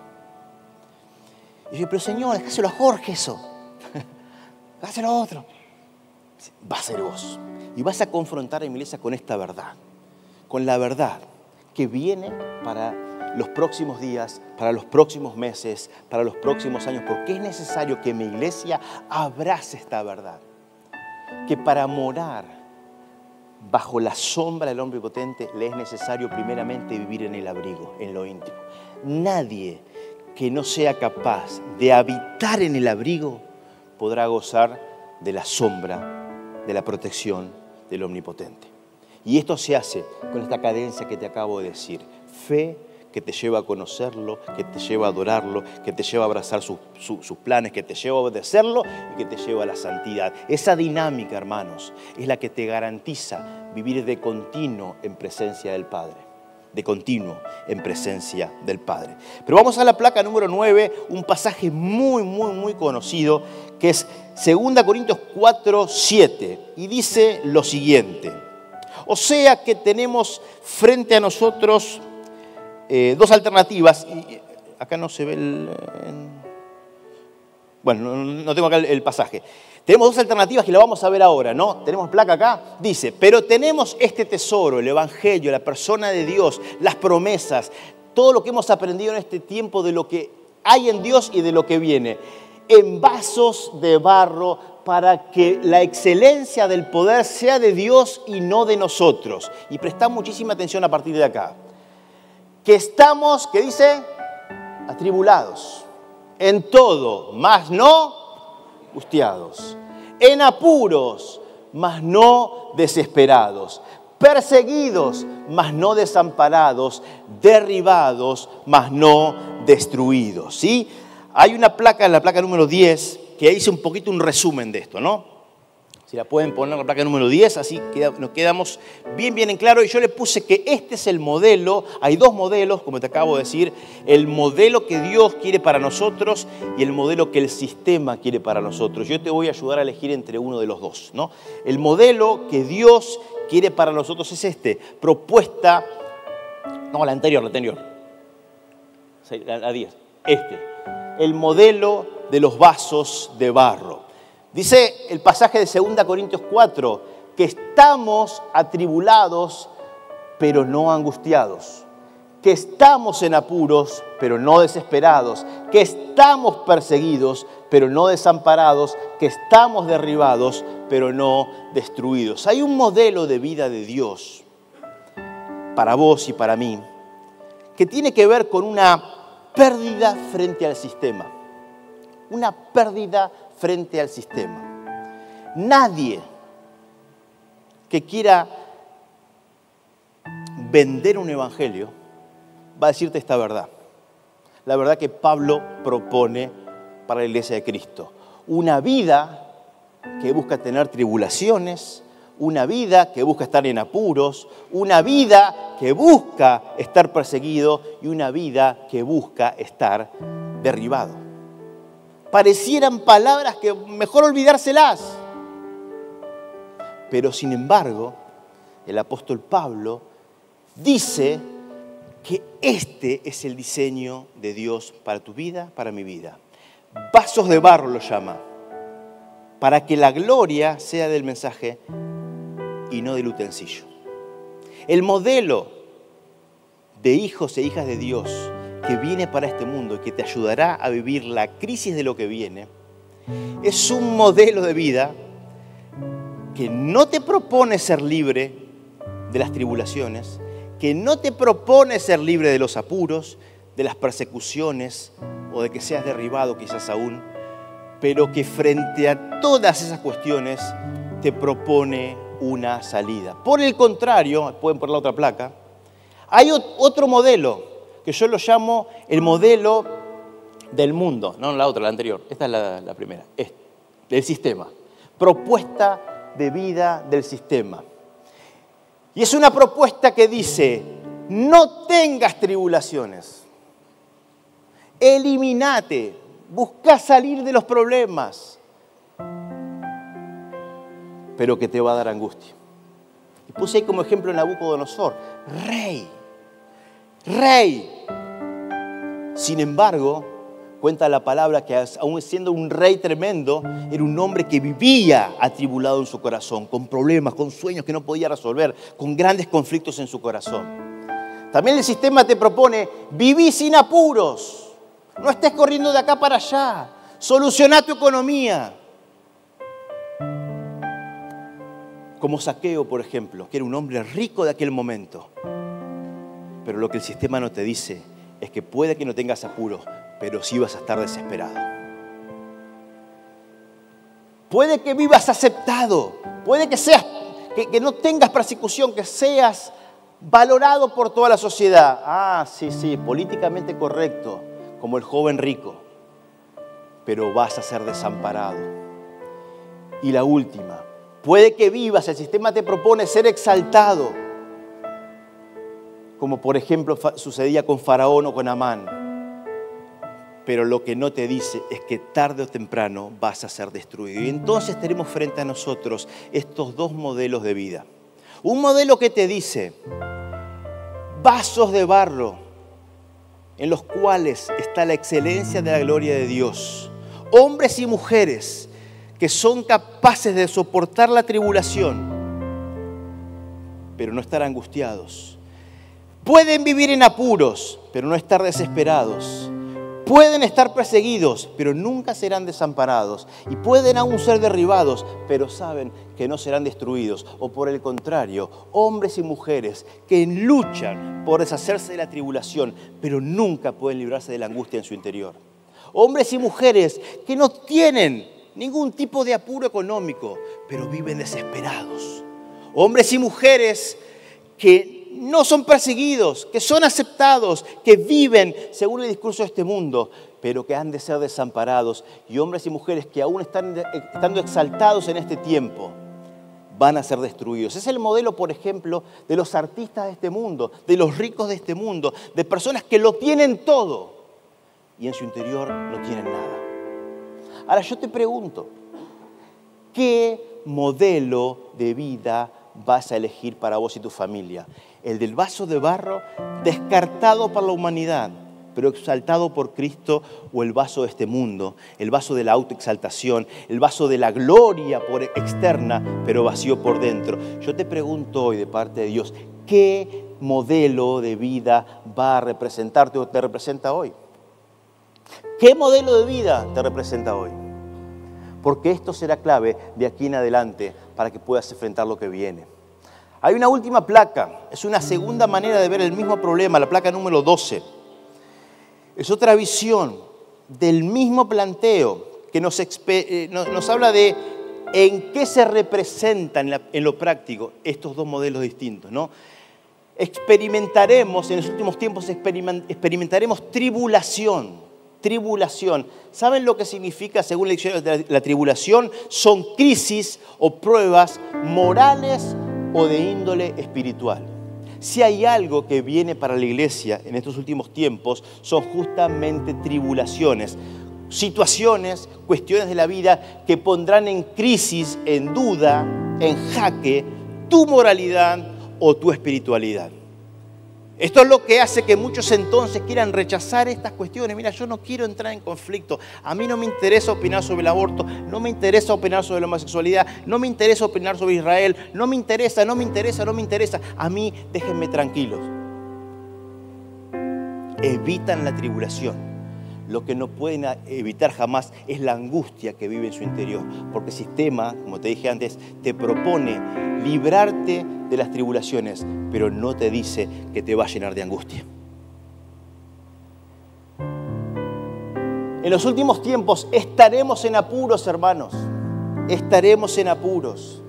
Y yo, pero Señor, déjaselo a Jorge eso. Dáselo a otro. Va a ser vos. Y vas a confrontar a mi iglesia con esta verdad. Con la verdad que viene para los próximos días, para los próximos meses, para los próximos años. Porque es necesario que mi iglesia abrace esta verdad. Que para morar bajo la sombra del hombre potente, le es necesario primeramente vivir en el abrigo, en lo íntimo. Nadie que no sea capaz de habitar en el abrigo podrá gozar de la sombra, de la protección del omnipotente. Y esto se hace con esta cadencia que te acabo de decir. Fe, que te lleva a conocerlo, que te lleva a adorarlo, que te lleva a abrazar sus, planes, que te lleva a obedecerlo y que te lleva a la santidad. Esa dinámica, hermanos, es la que te garantiza vivir de continuo en presencia del Padre de continuo en presencia del Padre. Pero vamos a la placa número 9, un pasaje muy, muy, muy conocido, que es 2 Corintios 4, 7, y dice lo siguiente. O sea que tenemos frente a nosotros eh, dos alternativas. Y acá no se ve el... bueno, no tengo acá el, pasaje. Tenemos dos alternativas que lo vamos a ver ahora, ¿no? Tenemos placa acá. Dice, pero tenemos este tesoro, el Evangelio, la persona de Dios, las promesas, todo lo que hemos aprendido en este tiempo de lo que hay en Dios y de lo que viene, en vasos de barro para que la excelencia del poder sea de Dios y no de nosotros. Y presta muchísima atención a partir de acá que estamos, ¿qué dice? Atribulados. En todo, mas no angustiados. En apuros, mas no desesperados. Perseguidos, mas no desamparados. Derribados, mas no destruidos. ¿Sí? Hay una placa, la placa número 10, que dice un poquito un resumen de esto, ¿no? Si la pueden poner la placa número 10, así nos quedamos bien, bien en claro. Y yo le puse que este es el modelo, hay dos modelos, como te acabo de decir, el modelo que Dios quiere para nosotros y el modelo que el sistema quiere para nosotros. Yo te voy a ayudar a elegir entre uno de los dos. ¿no? El modelo que Dios quiere para nosotros es este, propuesta, no, la anterior, la anterior, la 10, este, el modelo de los vasos de barro. Dice el pasaje de 2 Corintios 4 que estamos atribulados, pero no angustiados, que estamos en apuros, pero no desesperados, que estamos perseguidos, pero no desamparados, que estamos derribados, pero no destruidos. Hay un modelo de vida de Dios para vos y para mí que tiene que ver con una pérdida frente al sistema, una pérdida frente al sistema. Nadie que quiera vender un evangelio va a decirte esta verdad. la verdad que Pablo propone para la iglesia de Cristo. Una vida que busca tener tribulaciones, una vida que busca estar en apuros, una vida que busca estar perseguido y una vida que busca estar derribado. Parecieran palabras que mejor olvidárselas. Pero sin embargo, el apóstol Pablo dice que este es el diseño de Dios para tu vida, para mi vida. Vasos de barro lo llama, para que la gloria sea del mensaje y no del utensilio. El modelo de hijos e hijas de Dios que viene para este mundo y que te ayudará a vivir la crisis de lo que viene, es un modelo de vida que no te propone ser libre de las tribulaciones, que no te propone ser libre de los apuros, de las persecuciones o de que seas derribado quizás aún, pero que frente a todas esas cuestiones te propone una salida. Por el contrario, pueden poner la otra placa, hay otro modelo que yo lo llamo el modelo del mundo, no la otra, la anterior, esta es la, primera, es del sistema, propuesta de vida del sistema. Y es una propuesta que dice, no tengas tribulaciones, eliminate, busca salir de los problemas, pero que te va a dar angustia. Y puse ahí como ejemplo Nabucodonosor, rey, rey. Sin embargo, cuenta la palabra que aún siendo un rey tremendo, era un hombre que vivía atribulado en su corazón, con problemas, con sueños que no podía resolver, con grandes conflictos en su corazón. También el sistema te propone, viví sin apuros, no estés corriendo de acá para allá, soluciona tu economía. Como Saqueo, por ejemplo, que era un hombre rico de aquel momento. Pero lo que el sistema no te dice es que puede que no tengas apuro, pero sí vas a estar desesperado. Puede que vivas aceptado, puede que seas que, que no tengas persecución, que seas valorado por toda la sociedad. Ah, sí, sí, políticamente correcto, como el joven rico, pero vas a ser desamparado. Y la última, Puede que vivas, el sistema te propone ser exaltado, como por ejemplo sucedía con Faraón o con Amán. Pero lo que no te dice es que tarde o temprano vas a ser destruido. Y entonces tenemos frente a nosotros estos dos modelos de vida. Un modelo que te dice vasos de barro en los cuales está la excelencia de la gloria de Dios. Hombres y mujeres que son capaces de soportar la tribulación, pero no estar angustiados. Pueden vivir en apuros, pero no estar desesperados. Pueden estar perseguidos, pero nunca serán desamparados. Y pueden aún ser derribados, pero saben que no serán destruidos. O por el contrario, hombres y mujeres que luchan por deshacerse de la tribulación, pero nunca pueden librarse de la angustia en su interior. Hombres y mujeres que no tienen ningún tipo de apuro económico, pero viven desesperados. Hombres y mujeres que no son perseguidos, que son aceptados, que viven según el discurso de este mundo, pero que han de ser desamparados. Y hombres y mujeres que aún están estando exaltados en este tiempo, van a ser destruidos. Es el modelo, por ejemplo, de los artistas de este mundo, de los ricos de este mundo, de personas que lo tienen todo y en su interior no tienen nada. Ahora yo te pregunto, ¿qué modelo de vida vas a elegir para vos y tu familia? ¿El del vaso de barro descartado por la humanidad, pero exaltado por Cristo, o el vaso de este mundo, el vaso de la autoexaltación, el vaso de la gloria por externa, pero vacío por dentro? Yo te pregunto hoy de parte de Dios, ¿qué modelo de vida va a representarte o te representa hoy? ¿Qué modelo de vida te representa hoy? Porque esto será clave de aquí en adelante para que puedas enfrentar lo que viene. Hay una última placa, es una segunda manera de ver el mismo problema, la placa número 12. Es otra visión del mismo planteo que nos, eh, habla de en qué se representan en, lo práctico estos dos modelos distintos. ¿no? experimentaremos, en los últimos tiempos experimentaremos tribulación. Tribulación. ¿Saben lo que significa, según la diccionario, la tribulación? Son crisis o pruebas morales o de índole espiritual. Si hay algo que viene para la iglesia en estos últimos tiempos, son justamente tribulaciones, situaciones, cuestiones de la vida que pondrán en crisis, en duda, en jaque tu moralidad o tu espiritualidad. Esto es lo que hace que muchos entonces quieran rechazar estas cuestiones. Mira, yo no quiero entrar en conflicto. A mí no me interesa opinar sobre el aborto, no me interesa opinar sobre la homosexualidad, no me interesa opinar sobre Israel, no me interesa, no me interesa, no me interesa. A mí déjenme tranquilos. Evitan la tribulación lo que no pueden evitar jamás es la angustia que vive en su interior, porque el sistema, como te dije antes, te propone librarte de las tribulaciones, pero no te dice que te va a llenar de angustia. En los últimos tiempos estaremos en apuros, hermanos. Estaremos en apuros.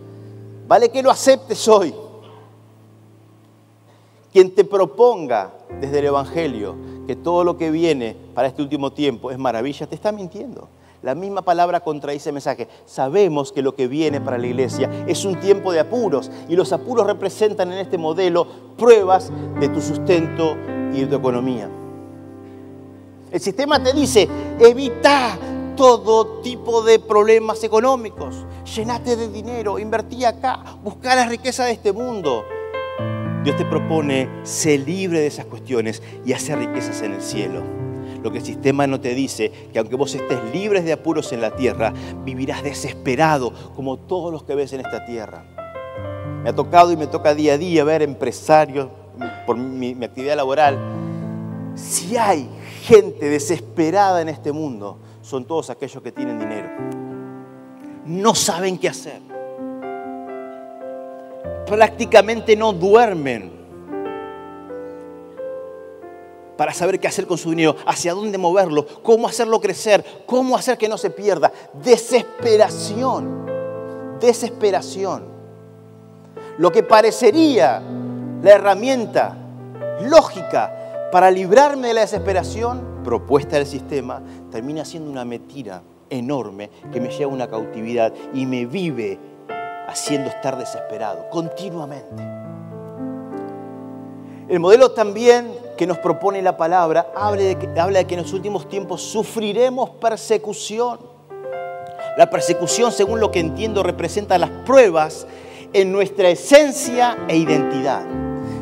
Vale que lo aceptes hoy. Quien te proponga desde el Evangelio que todo lo que viene para este último tiempo es maravilla, te está mintiendo. La misma palabra contradice el mensaje. Sabemos que lo que viene para la iglesia es un tiempo de apuros y los apuros representan en este modelo pruebas de tu sustento y de tu economía. El sistema te dice, evita todo tipo de problemas económicos, llenate de dinero, invertí acá, busca la riqueza de este mundo. Dios te propone ser libre de esas cuestiones y hacer riquezas en el cielo. Lo que el sistema no te dice, que aunque vos estés libres de apuros en la tierra, vivirás desesperado como todos los que ves en esta tierra. Me ha tocado y me toca día a día ver empresarios por mi, mi actividad laboral. Si hay gente desesperada en este mundo, son todos aquellos que tienen dinero. No saben qué hacer prácticamente no duermen para saber qué hacer con su dinero, hacia dónde moverlo, cómo hacerlo crecer, cómo hacer que no se pierda. Desesperación, desesperación. Lo que parecería la herramienta lógica para librarme de la desesperación propuesta del sistema, termina siendo una mentira enorme que me lleva a una cautividad y me vive haciendo estar desesperado continuamente. El modelo también que nos propone la palabra habla de, que, en los últimos tiempos sufriremos persecución. La persecución, según lo que entiendo, representa las pruebas en nuestra esencia e identidad.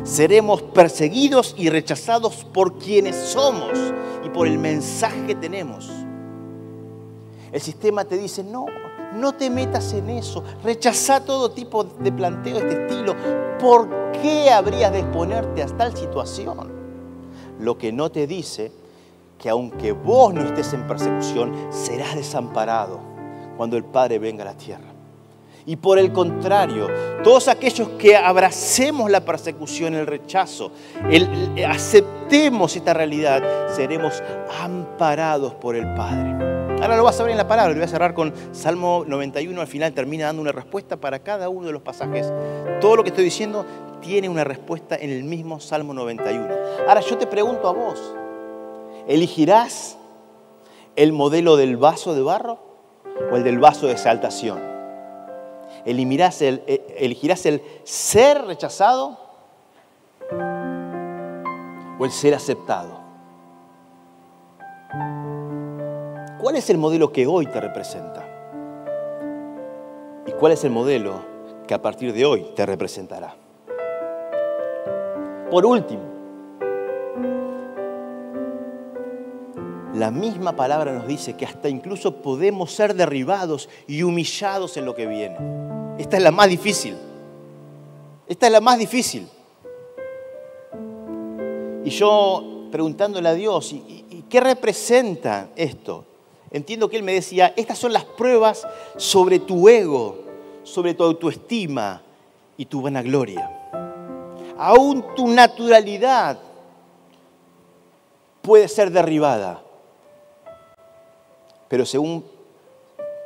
Seremos perseguidos y rechazados por quienes somos y por el mensaje que tenemos. El sistema te dice, no, no te metas en eso. Rechaza todo tipo de planteo de este estilo. ¿Por qué habrías de exponerte a tal situación? Lo que no te dice que aunque vos no estés en persecución, serás desamparado cuando el Padre venga a la tierra. Y por el contrario, todos aquellos que abracemos la persecución, el rechazo, el, aceptemos esta realidad, seremos amparados por el Padre. Ahora lo vas a ver en la palabra, lo voy a cerrar con Salmo 91, al final termina dando una respuesta para cada uno de los pasajes. Todo lo que estoy diciendo tiene una respuesta en el mismo Salmo 91. Ahora yo te pregunto a vos, ¿elegirás el modelo del vaso de barro o el del vaso de exaltación? ¿Elegirás el, eh, elegirás el ser rechazado o el ser aceptado? ¿Cuál es el modelo que hoy te representa? ¿Y cuál es el modelo que a partir de hoy te representará? Por último, la misma palabra nos dice que hasta incluso podemos ser derribados y humillados en lo que viene. Esta es la más difícil. Esta es la más difícil. Y yo preguntándole a Dios, ¿y, qué representa esto? Entiendo que él me decía, estas son las pruebas sobre tu ego, sobre tu autoestima y tu vanagloria. Aún tu naturalidad puede ser derribada. Pero según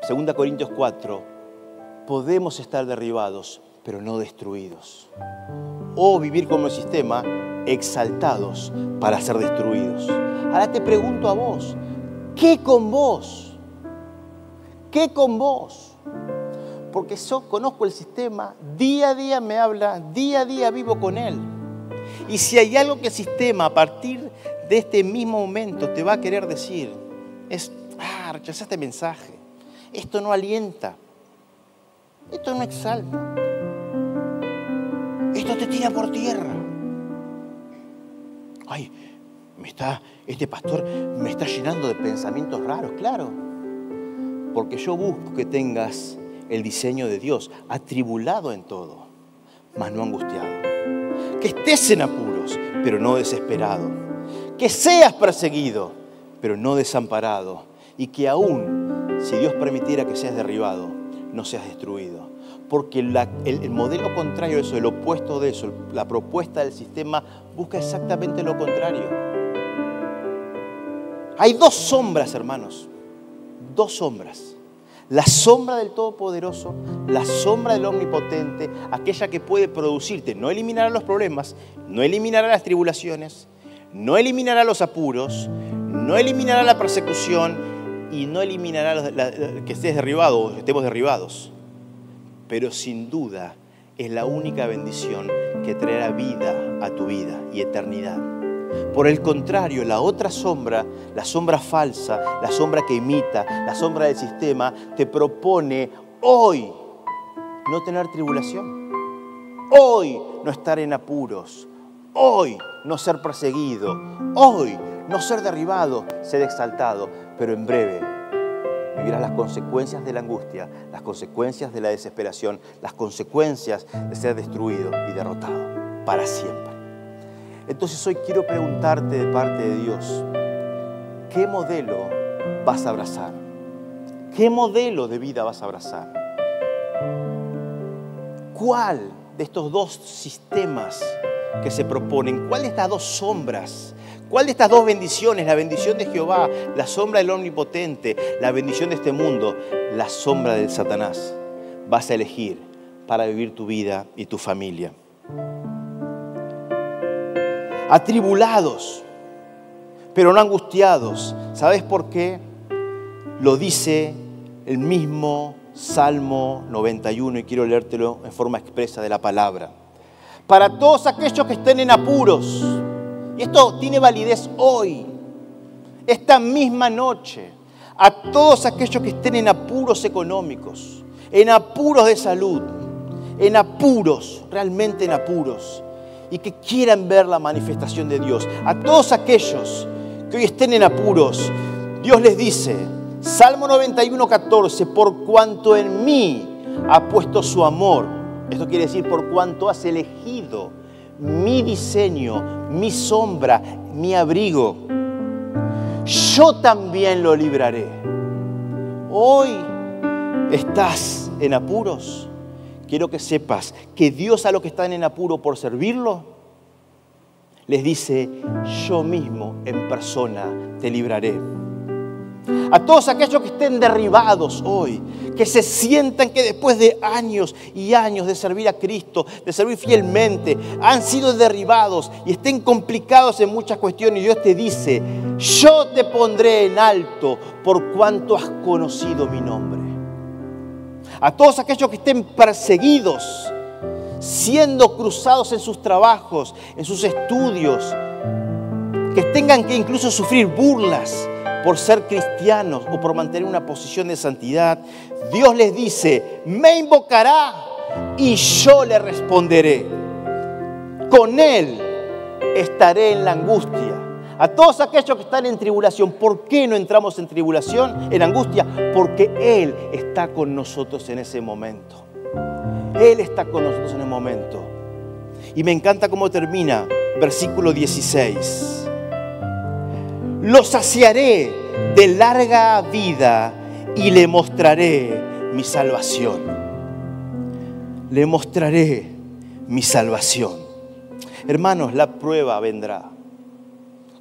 2 Corintios 4, podemos estar derribados, pero no destruidos. O vivir como el sistema, exaltados para ser destruidos. Ahora te pregunto a vos, ¿qué con vos? ¿Qué con vos? Porque yo conozco el sistema, día a día me habla, día a día vivo con él. Y si hay algo que el sistema a partir de este mismo momento te va a querer decir, es, ah, rechazaste mensaje, esto no alienta, esto no exalta, esto te tira por tierra. Ay, me está, este pastor me está llenando de pensamientos raros, claro, porque yo busco que tengas el diseño de Dios, atribulado en todo, mas no angustiado. Que estés en apuros, pero no desesperado. Que seas perseguido, pero no desamparado. Y que aún, si Dios permitiera que seas derribado, no seas destruido. Porque el, el, modelo contrario de eso, el opuesto de eso, la propuesta del sistema, busca exactamente lo contrario. Hay dos sombras, hermanos. Dos sombras la sombra del Todopoderoso, la sombra del Omnipotente, aquella que puede producirte, no eliminará los problemas, no eliminará las tribulaciones, no eliminará los apuros, no eliminará la persecución y no eliminará que estés derribado o estemos derribados. Pero sin duda es la única bendición que traerá vida a tu vida y eternidad. Por el contrario, la otra sombra, la sombra falsa, la sombra que imita, la sombra del sistema, te propone hoy no tener tribulación, hoy no estar en apuros, hoy no ser perseguido, hoy no ser derribado, ser exaltado, pero en breve vivirás las consecuencias de la angustia, las consecuencias de la desesperación, las consecuencias de ser destruido y derrotado para siempre. Entonces hoy quiero preguntarte de parte de Dios, ¿qué modelo vas a abrazar? ¿Qué modelo de vida vas a abrazar? ¿Cuál de estos dos sistemas que se proponen, cuál de estas dos sombras, cuál de estas dos bendiciones, la bendición de Jehová, la sombra del Omnipotente, la bendición de este mundo, la sombra del Satanás, vas a elegir para vivir tu vida y tu familia? Atribulados, pero no angustiados. ¿Sabes por qué? Lo dice el mismo Salmo 91 y quiero leértelo en forma expresa de la palabra. Para todos aquellos que estén en apuros, y esto tiene validez hoy, esta misma noche, a todos aquellos que estén en apuros económicos, en apuros de salud, en apuros, realmente en apuros, y que quieran ver la manifestación de Dios. A todos aquellos que hoy estén en apuros, Dios les dice, Salmo 91, 14, por cuanto en mí ha puesto su amor. Esto quiere decir por cuanto has elegido mi diseño, mi sombra, mi abrigo. Yo también lo libraré. Hoy estás en apuros quiero que sepas que Dios a los que están en apuro por servirlo, les dice, yo mismo en persona te libraré. A todos aquellos que estén derribados hoy, que se sientan que después de años y años de servir a Cristo, de servir fielmente, han sido derribados y estén complicados en muchas cuestiones, y Dios te dice, yo te pondré en alto por cuanto has conocido mi nombre a todos aquellos que estén perseguidos, siendo cruzados en sus trabajos, en sus estudios, que tengan que incluso sufrir burlas por ser cristianos o por mantener una posición de santidad, Dios les dice, me invocará y yo le responderé. Con Él estaré en la angustia a todos aquellos que están en tribulación, ¿por qué no entramos en tribulación, en angustia? Porque Él está con nosotros en ese momento. Él está con nosotros en el momento. Y me encanta cómo termina versículo 16. Lo saciaré de larga vida y le mostraré mi salvación. Le mostraré mi salvación. Hermanos, la prueba vendrá.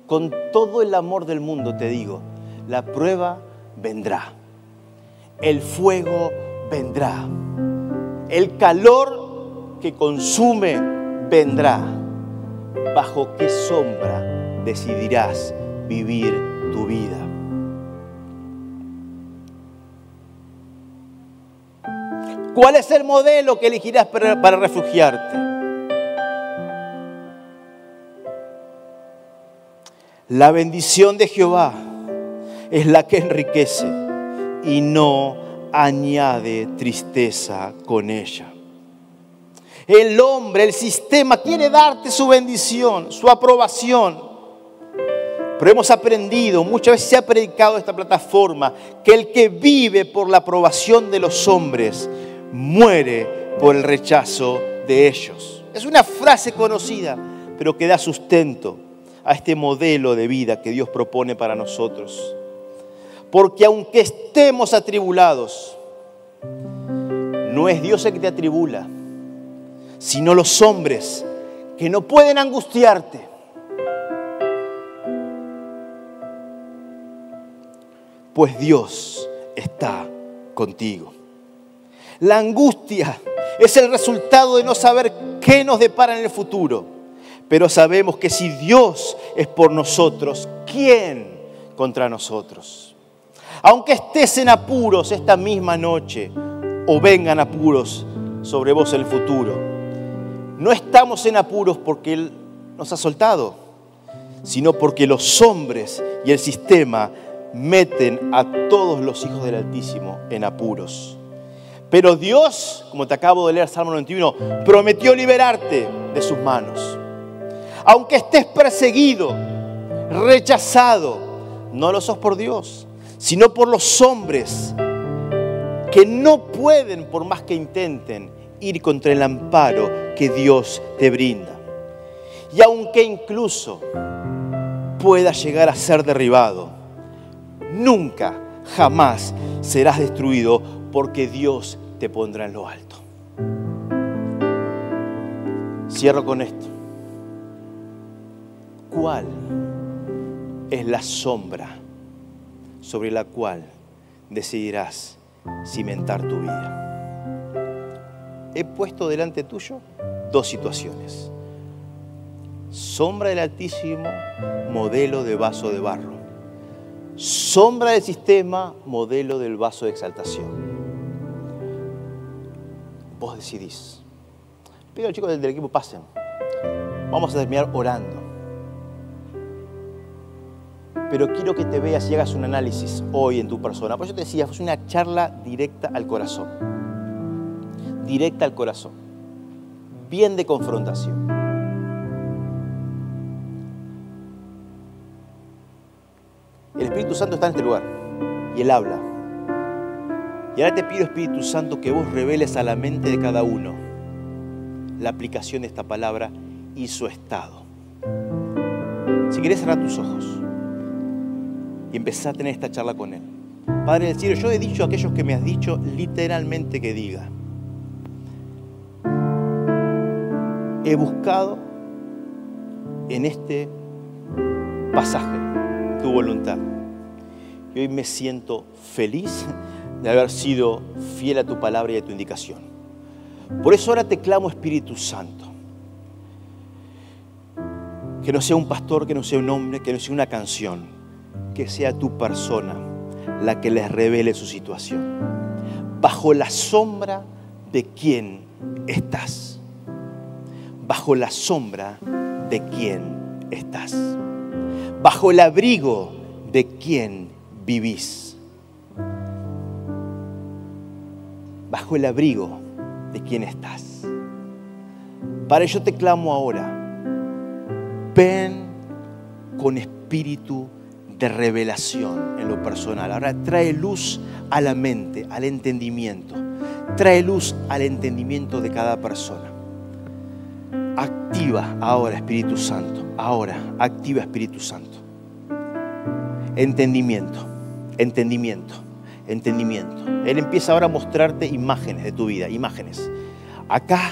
Con todo el amor del mundo te digo, la prueba vendrá. El fuego vendrá. El calor que consume vendrá. ¿Bajo qué sombra decidirás vivir tu vida? ¿Cuál es el modelo que elegirás para, refugiarte? La bendición de Jehová es la que enriquece y no añade tristeza con ella. El hombre, el sistema quiere darte su bendición, su aprobación. Pero hemos aprendido, muchas veces se ha predicado esta plataforma, que el que vive por la aprobación de los hombres muere por el rechazo de ellos. Es una frase conocida, pero que da sustento a este modelo de vida que Dios propone para nosotros. Porque aunque estemos atribulados, no es Dios el que te atribula, sino los hombres que no pueden angustiarte. Pues Dios está contigo. La angustia es el resultado de no saber qué nos depara en el futuro. Pero sabemos que si Dios es por nosotros, ¿quién contra nosotros? Aunque estés en apuros esta misma noche o vengan apuros sobre vos en el futuro, no estamos en apuros porque Él nos ha soltado, sino porque los hombres y el sistema meten a todos los hijos del Altísimo en apuros. Pero Dios, como te acabo de leer Salmo 91, prometió liberarte de sus manos. Aunque estés perseguido, rechazado, no lo sos por Dios, sino por los hombres que no pueden, por más que intenten, ir contra el amparo que Dios te brinda. Y aunque incluso pueda llegar a ser derribado, nunca, jamás serás destruido porque Dios te pondrá en lo alto. Cierro con esto. ¿Cuál es la sombra sobre la cual decidirás cimentar tu vida? He puesto delante tuyo dos situaciones. Sombra del Altísimo, modelo de vaso de barro. Sombra del sistema, modelo del vaso de exaltación vos decidís. Pido chicos del, equipo pasen. Vamos a terminar orando. Pero quiero que te veas y hagas un análisis hoy en tu persona. Por eso te decía, fue una charla directa al corazón. Directa al corazón. Bien de confrontación. El Espíritu Santo está en este lugar y Él habla. Y ahora te pido, Espíritu Santo, que vos reveles a la mente de cada uno la aplicación de esta palabra y su estado. Si querés cerrar tus ojos y empezar a tener esta charla con Él. Padre del cielo, yo he dicho a aquellos que me has dicho literalmente que diga. He buscado en este pasaje tu voluntad. Y hoy me siento feliz de haber sido fiel a tu palabra y a tu indicación. Por eso ahora te clamo Espíritu Santo. Que no sea un pastor, que no sea un hombre, que no sea una canción, que sea tu persona la que les revele su situación. Bajo la sombra de quién estás. Bajo la sombra de quién estás. Bajo el abrigo de quién vivís bajo el abrigo de quién estás. Para ello te clamo ahora, ven con espíritu de revelación en lo personal. Ahora trae luz a la mente, al entendimiento. Trae luz al entendimiento de cada persona. Activa ahora Espíritu Santo. Ahora, activa Espíritu Santo. Entendimiento, entendimiento entendimiento. Él empieza ahora a mostrarte imágenes de tu vida, imágenes. Acá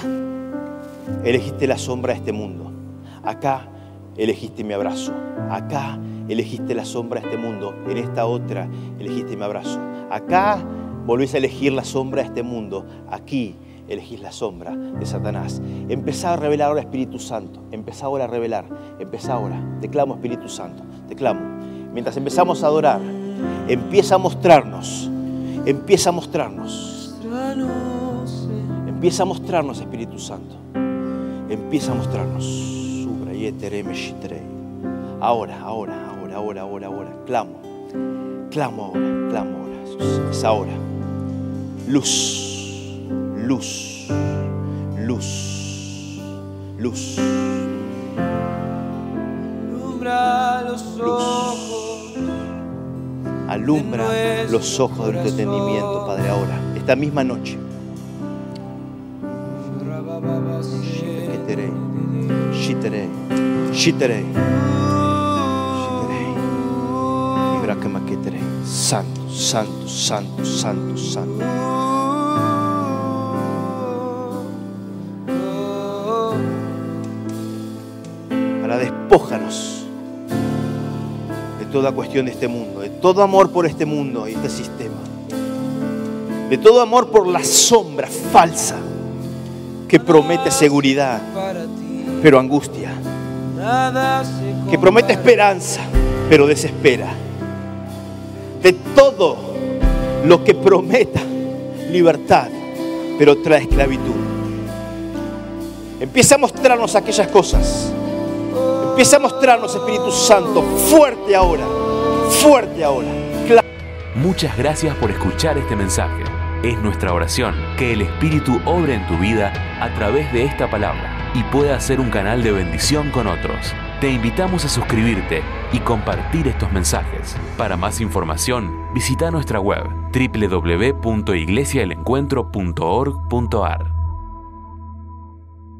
elegiste la sombra de este mundo. Acá elegiste mi abrazo. Acá elegiste la sombra de este mundo. En esta otra elegiste mi abrazo. Acá volvés a elegir la sombra de este mundo. Aquí elegís la sombra de Satanás. Empezá a revelar ahora Espíritu Santo. Empezá ahora a revelar. Empezá ahora. Te clamo Espíritu Santo. Te clamo. Mientras empezamos a adorar, empieza a mostrarnos. Empieza a mostrarnos. Empieza a mostrarnos Espíritu Santo. Empieza a mostrarnos. Ahora, ahora, ahora, ahora, ahora, ahora. Clamo. Clamo ahora, clamo ahora. Es ahora. Luz, luz, luz, luz. Alumbra los ojos. Alumbra los ojos de nuestro entendimiento, Padre, ahora, esta misma noche. Shitere, shitere, shitere. Santo, santo, santo, santo, santo. Ahora despójanos de toda cuestión de este mundo, de todo amor por este mundo y este sistema, de todo amor por la sombra falsa que promete seguridad, pero angustia, que promete esperanza, pero desespera, de todo lo que prometa libertad, pero trae esclavitud. Empieza a mostrarnos aquellas cosas. Empieza a mostrarnos, Espíritu Santo, fuerte ahora, fuerte ahora. Muchas gracias por escuchar este mensaje. Es nuestra oración que el Espíritu obre en tu vida a través de esta palabra y pueda ser un canal de bendición con otros. Te invitamos a suscribirte y compartir estos mensajes. Para más información, visita nuestra web www.iglesiaelencuentro.org.ar.